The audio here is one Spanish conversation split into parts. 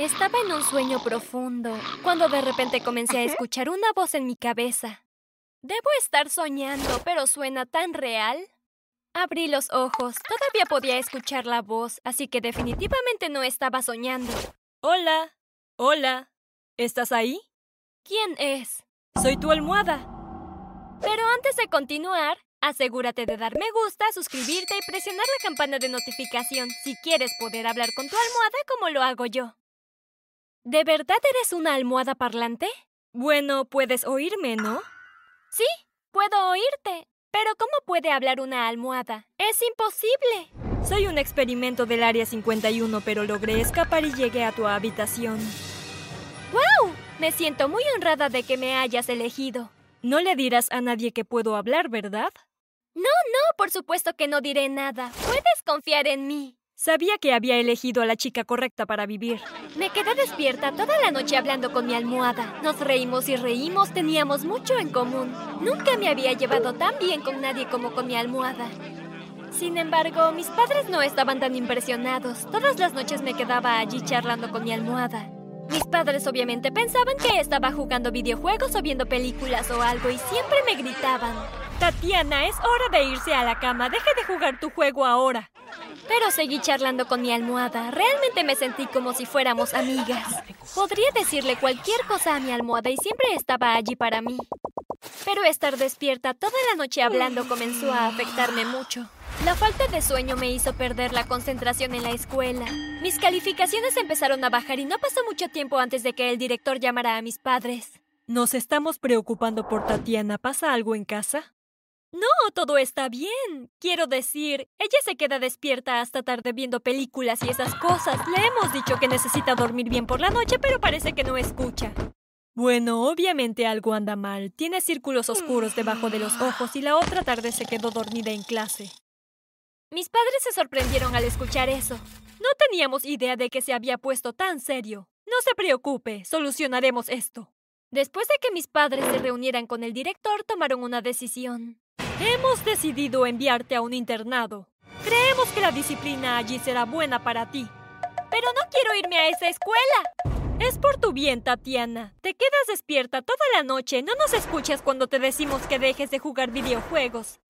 Estaba en un sueño profundo, cuando de repente comencé a escuchar una voz en mi cabeza. Debo estar soñando, pero suena tan real. Abrí los ojos, todavía podía escuchar la voz, así que definitivamente no estaba soñando. Hola, hola, ¿estás ahí? ¿Quién es? Soy tu almohada. Pero antes de continuar, asegúrate de dar me gusta, suscribirte y presionar la campana de notificación si quieres poder hablar con tu almohada como lo hago yo. ¿De verdad eres una almohada parlante? Bueno, puedes oírme, ¿no? Sí, puedo oírte. Pero ¿cómo puede hablar una almohada? Es imposible. Soy un experimento del Área 51, pero logré escapar y llegué a tu habitación. ¡Wow! Me siento muy honrada de que me hayas elegido. No le dirás a nadie que puedo hablar, ¿verdad? No, no, por supuesto que no diré nada. Puedes confiar en mí. Sabía que había elegido a la chica correcta para vivir. Me quedé despierta toda la noche hablando con mi almohada. Nos reímos y reímos, teníamos mucho en común. Nunca me había llevado tan bien con nadie como con mi almohada. Sin embargo, mis padres no estaban tan impresionados. Todas las noches me quedaba allí charlando con mi almohada. Mis padres obviamente pensaban que estaba jugando videojuegos o viendo películas o algo y siempre me gritaban. Tatiana, es hora de irse a la cama. Deje de jugar tu juego ahora. Pero seguí charlando con mi almohada. Realmente me sentí como si fuéramos amigas. Podría decirle cualquier cosa a mi almohada y siempre estaba allí para mí. Pero estar despierta toda la noche hablando comenzó a afectarme mucho. La falta de sueño me hizo perder la concentración en la escuela. Mis calificaciones empezaron a bajar y no pasó mucho tiempo antes de que el director llamara a mis padres. Nos estamos preocupando por Tatiana. ¿Pasa algo en casa? No, todo está bien. Quiero decir, ella se queda despierta hasta tarde viendo películas y esas cosas. Le hemos dicho que necesita dormir bien por la noche, pero parece que no escucha. Bueno, obviamente algo anda mal. Tiene círculos oscuros debajo de los ojos y la otra tarde se quedó dormida en clase. Mis padres se sorprendieron al escuchar eso. No teníamos idea de que se había puesto tan serio. No se preocupe, solucionaremos esto. Después de que mis padres se reunieran con el director, tomaron una decisión. Hemos decidido enviarte a un internado. Creemos que la disciplina allí será buena para ti. Pero no quiero irme a esa escuela. Es por tu bien, Tatiana. Te quedas despierta toda la noche. No nos escuchas cuando te decimos que dejes de jugar videojuegos.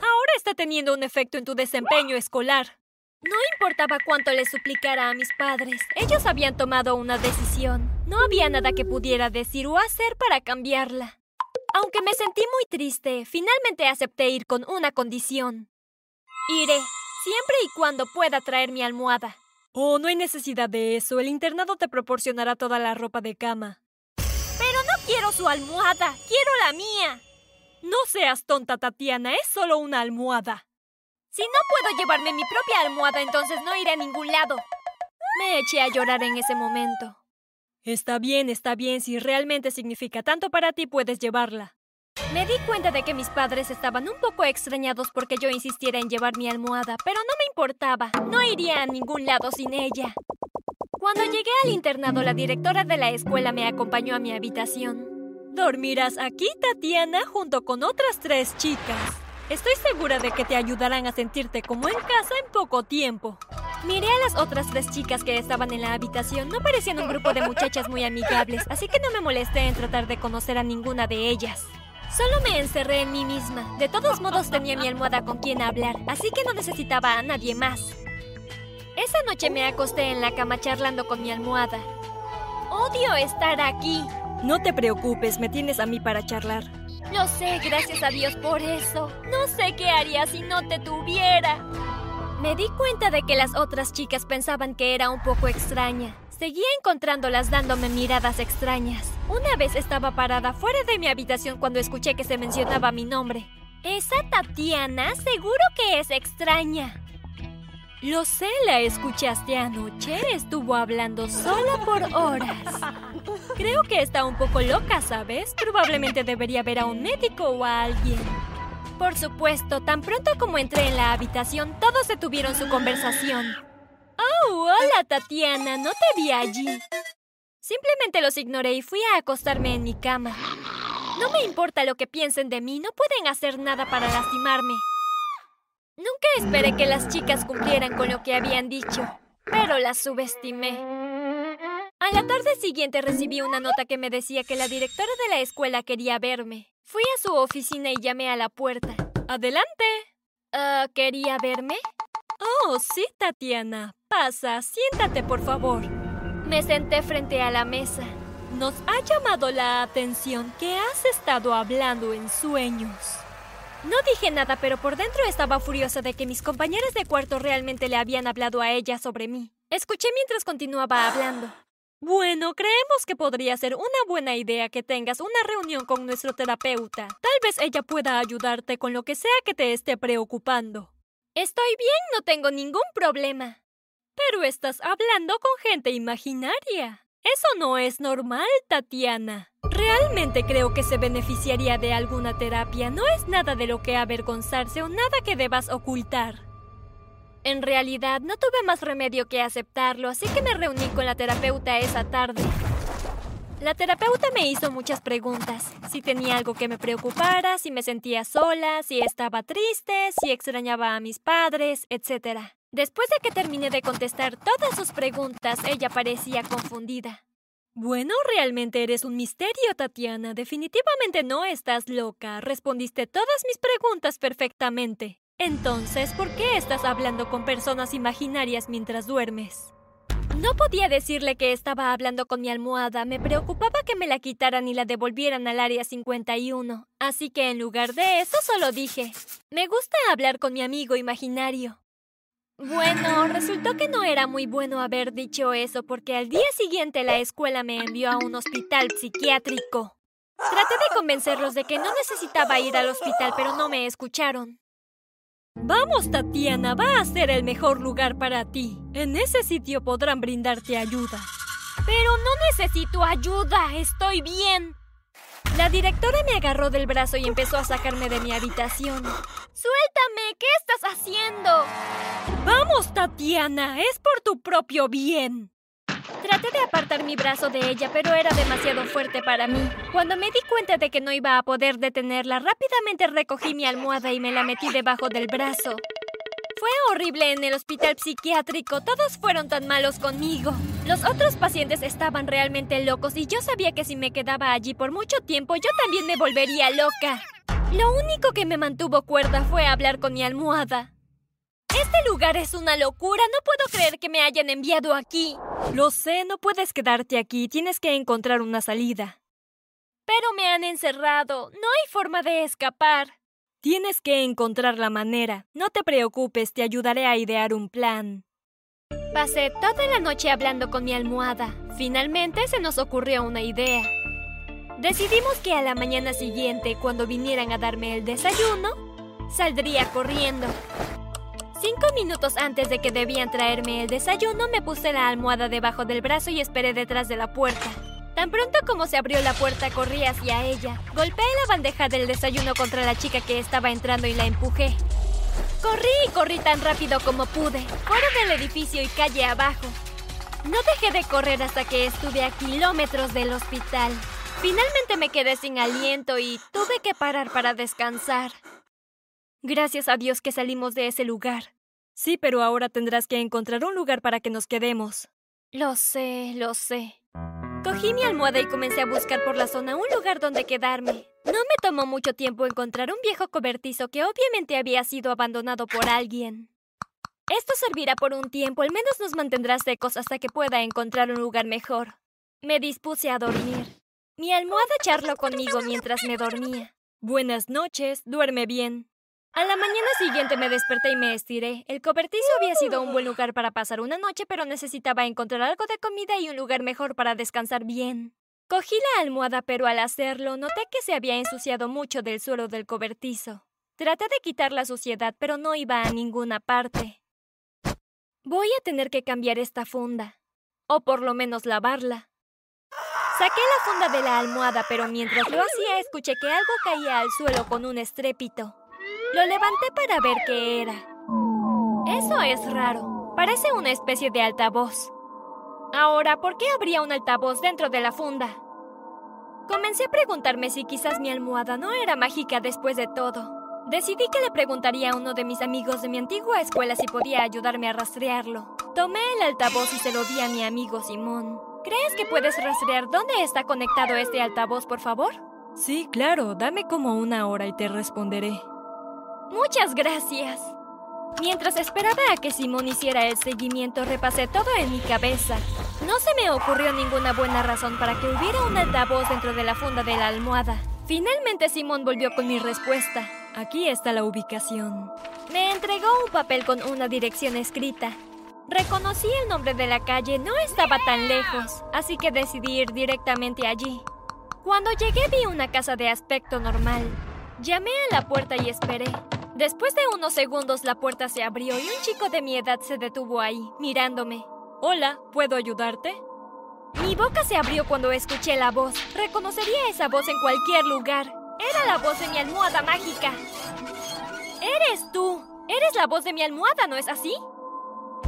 Ahora está teniendo un efecto en tu desempeño escolar. No importaba cuánto le suplicara a mis padres. Ellos habían tomado una decisión. No había nada que pudiera decir o hacer para cambiarla. Aunque me sentí muy triste, finalmente acepté ir con una condición. Iré, siempre y cuando pueda traer mi almohada. Oh, no hay necesidad de eso. El internado te proporcionará toda la ropa de cama. Pero no quiero su almohada, quiero la mía. No seas tonta, Tatiana, es solo una almohada. Si no puedo llevarme mi propia almohada, entonces no iré a ningún lado. Me eché a llorar en ese momento. Está bien, está bien. Si realmente significa tanto para ti, puedes llevarla. Me di cuenta de que mis padres estaban un poco extrañados porque yo insistiera en llevar mi almohada, pero no me importaba. No iría a ningún lado sin ella. Cuando llegué al internado, la directora de la escuela me acompañó a mi habitación. Dormirás aquí, Tatiana, junto con otras tres chicas. Estoy segura de que te ayudarán a sentirte como en casa en poco tiempo. Miré a las otras tres chicas que estaban en la habitación. No parecían un grupo de muchachas muy amigables, así que no me molesté en tratar de conocer a ninguna de ellas. Solo me encerré en mí misma. De todos modos tenía mi almohada con quien hablar, así que no necesitaba a nadie más. Esa noche me acosté en la cama charlando con mi almohada. Odio estar aquí. No te preocupes, me tienes a mí para charlar. Lo sé, gracias a Dios por eso. No sé qué haría si no te tuviera. Me di cuenta de que las otras chicas pensaban que era un poco extraña. Seguía encontrándolas dándome miradas extrañas. Una vez estaba parada fuera de mi habitación cuando escuché que se mencionaba mi nombre. Esa Tatiana seguro que es extraña. Lo sé, la escuchaste anoche. Estuvo hablando sola por horas. Creo que está un poco loca, ¿sabes? Probablemente debería ver a un médico o a alguien. Por supuesto, tan pronto como entré en la habitación, todos detuvieron su conversación. ¡Oh, hola Tatiana! No te vi allí. Simplemente los ignoré y fui a acostarme en mi cama. No me importa lo que piensen de mí, no pueden hacer nada para lastimarme. Nunca esperé que las chicas cumplieran con lo que habían dicho, pero las subestimé. A la tarde siguiente recibí una nota que me decía que la directora de la escuela quería verme. Fui a su oficina y llamé a la puerta. ¡Adelante! Ah, ¿Quería verme? Oh, sí, Tatiana. Pasa, siéntate, por favor. Me senté frente a la mesa. Nos ha llamado la atención que has estado hablando en sueños. No dije nada, pero por dentro estaba furiosa de que mis compañeros de cuarto realmente le habían hablado a ella sobre mí. Escuché mientras continuaba hablando. Bueno, creemos que podría ser una buena idea que tengas una reunión con nuestro terapeuta. Tal vez ella pueda ayudarte con lo que sea que te esté preocupando. Estoy bien, no tengo ningún problema. Pero estás hablando con gente imaginaria. Eso no es normal, Tatiana. Realmente creo que se beneficiaría de alguna terapia. No es nada de lo que avergonzarse o nada que debas ocultar. En realidad, no tuve más remedio que aceptarlo, así que me reuní con la terapeuta esa tarde. La terapeuta me hizo muchas preguntas. Si tenía algo que me preocupara, si me sentía sola, si estaba triste, si extrañaba a mis padres, etc. Después de que terminé de contestar todas sus preguntas, ella parecía confundida. Bueno, realmente eres un misterio, Tatiana. Definitivamente no estás loca. Respondiste todas mis preguntas perfectamente. Entonces, ¿por qué estás hablando con personas imaginarias mientras duermes? No podía decirle que estaba hablando con mi almohada, me preocupaba que me la quitaran y la devolvieran al área 51, así que en lugar de eso solo dije, me gusta hablar con mi amigo imaginario. Bueno, resultó que no era muy bueno haber dicho eso porque al día siguiente la escuela me envió a un hospital psiquiátrico. Traté de convencerlos de que no necesitaba ir al hospital, pero no me escucharon. Vamos, Tatiana, va a ser el mejor lugar para ti. En ese sitio podrán brindarte ayuda. Pero no necesito ayuda, estoy bien. La directora me agarró del brazo y empezó a sacarme de mi habitación. Suéltame, ¿qué estás haciendo? Vamos, Tatiana, es por tu propio bien. Traté de apartar mi brazo de ella, pero era demasiado fuerte para mí. Cuando me di cuenta de que no iba a poder detenerla, rápidamente recogí mi almohada y me la metí debajo del brazo. Fue horrible en el hospital psiquiátrico. Todos fueron tan malos conmigo. Los otros pacientes estaban realmente locos y yo sabía que si me quedaba allí por mucho tiempo yo también me volvería loca. Lo único que me mantuvo cuerda fue hablar con mi almohada. Este lugar es una locura. No puedo creer que me hayan enviado aquí. Lo sé, no puedes quedarte aquí. Tienes que encontrar una salida. Pero me han encerrado. No hay forma de escapar. Tienes que encontrar la manera. No te preocupes, te ayudaré a idear un plan. Pasé toda la noche hablando con mi almohada. Finalmente se nos ocurrió una idea. Decidimos que a la mañana siguiente, cuando vinieran a darme el desayuno, saldría corriendo. Cinco minutos antes de que debían traerme el desayuno, me puse la almohada debajo del brazo y esperé detrás de la puerta. Tan pronto como se abrió la puerta, corrí hacia ella. Golpeé la bandeja del desayuno contra la chica que estaba entrando y la empujé. Corrí y corrí tan rápido como pude, fuera del edificio y calle abajo. No dejé de correr hasta que estuve a kilómetros del hospital. Finalmente me quedé sin aliento y tuve que parar para descansar. Gracias a Dios que salimos de ese lugar. Sí, pero ahora tendrás que encontrar un lugar para que nos quedemos. Lo sé, lo sé. Cogí mi almohada y comencé a buscar por la zona un lugar donde quedarme. No me tomó mucho tiempo encontrar un viejo cobertizo que obviamente había sido abandonado por alguien. Esto servirá por un tiempo, al menos nos mantendrá secos hasta que pueda encontrar un lugar mejor. Me dispuse a dormir. Mi almohada charló conmigo mientras me dormía. Buenas noches, duerme bien. A la mañana siguiente me desperté y me estiré. El cobertizo había sido un buen lugar para pasar una noche, pero necesitaba encontrar algo de comida y un lugar mejor para descansar bien. Cogí la almohada, pero al hacerlo noté que se había ensuciado mucho del suelo del cobertizo. Traté de quitar la suciedad, pero no iba a ninguna parte. Voy a tener que cambiar esta funda. O por lo menos lavarla. Saqué la funda de la almohada, pero mientras lo hacía escuché que algo caía al suelo con un estrépito. Lo levanté para ver qué era. Eso es raro. Parece una especie de altavoz. Ahora, ¿por qué habría un altavoz dentro de la funda? Comencé a preguntarme si quizás mi almohada no era mágica después de todo. Decidí que le preguntaría a uno de mis amigos de mi antigua escuela si podía ayudarme a rastrearlo. Tomé el altavoz y se lo di a mi amigo Simón. ¿Crees que puedes rastrear dónde está conectado este altavoz, por favor? Sí, claro. Dame como una hora y te responderé. Muchas gracias. Mientras esperaba a que Simón hiciera el seguimiento, repasé todo en mi cabeza. No se me ocurrió ninguna buena razón para que hubiera un altavoz dentro de la funda de la almohada. Finalmente Simón volvió con mi respuesta. Aquí está la ubicación. Me entregó un papel con una dirección escrita. Reconocí el nombre de la calle, no estaba tan lejos, así que decidí ir directamente allí. Cuando llegué vi una casa de aspecto normal. Llamé a la puerta y esperé. Después de unos segundos la puerta se abrió y un chico de mi edad se detuvo ahí, mirándome. Hola, ¿puedo ayudarte? Mi boca se abrió cuando escuché la voz. Reconocería esa voz en cualquier lugar. Era la voz de mi almohada mágica. Eres tú. Eres la voz de mi almohada, ¿no es así?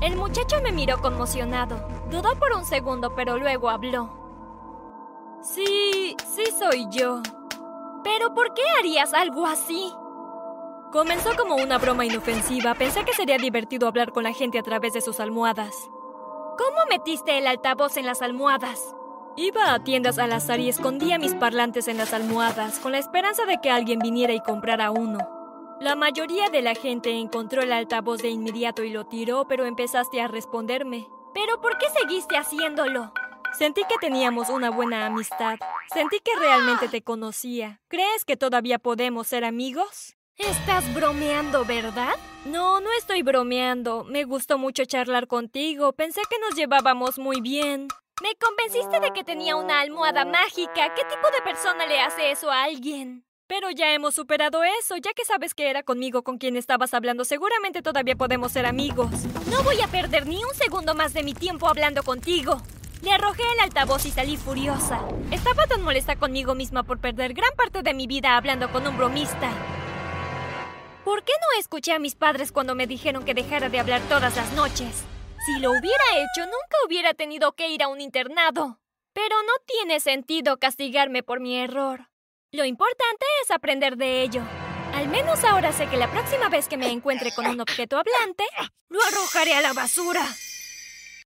El muchacho me miró conmocionado. Dudó por un segundo, pero luego habló. Sí, sí soy yo. ¿Pero por qué harías algo así? Comenzó como una broma inofensiva. Pensé que sería divertido hablar con la gente a través de sus almohadas. ¿Cómo metiste el altavoz en las almohadas? Iba a tiendas al azar y escondía mis parlantes en las almohadas con la esperanza de que alguien viniera y comprara uno. La mayoría de la gente encontró el altavoz de inmediato y lo tiró, pero empezaste a responderme. ¿Pero por qué seguiste haciéndolo? Sentí que teníamos una buena amistad. Sentí que realmente te conocía. ¿Crees que todavía podemos ser amigos? Estás bromeando, ¿verdad? No, no estoy bromeando. Me gustó mucho charlar contigo. Pensé que nos llevábamos muy bien. Me convenciste de que tenía una almohada mágica. ¿Qué tipo de persona le hace eso a alguien? Pero ya hemos superado eso, ya que sabes que era conmigo con quien estabas hablando, seguramente todavía podemos ser amigos. No voy a perder ni un segundo más de mi tiempo hablando contigo. Le arrojé el altavoz y salí furiosa. Estaba tan molesta conmigo misma por perder gran parte de mi vida hablando con un bromista. ¿Por qué no escuché a mis padres cuando me dijeron que dejara de hablar todas las noches? Si lo hubiera hecho, nunca hubiera tenido que ir a un internado. Pero no tiene sentido castigarme por mi error. Lo importante es aprender de ello. Al menos ahora sé que la próxima vez que me encuentre con un objeto hablante, lo arrojaré a la basura.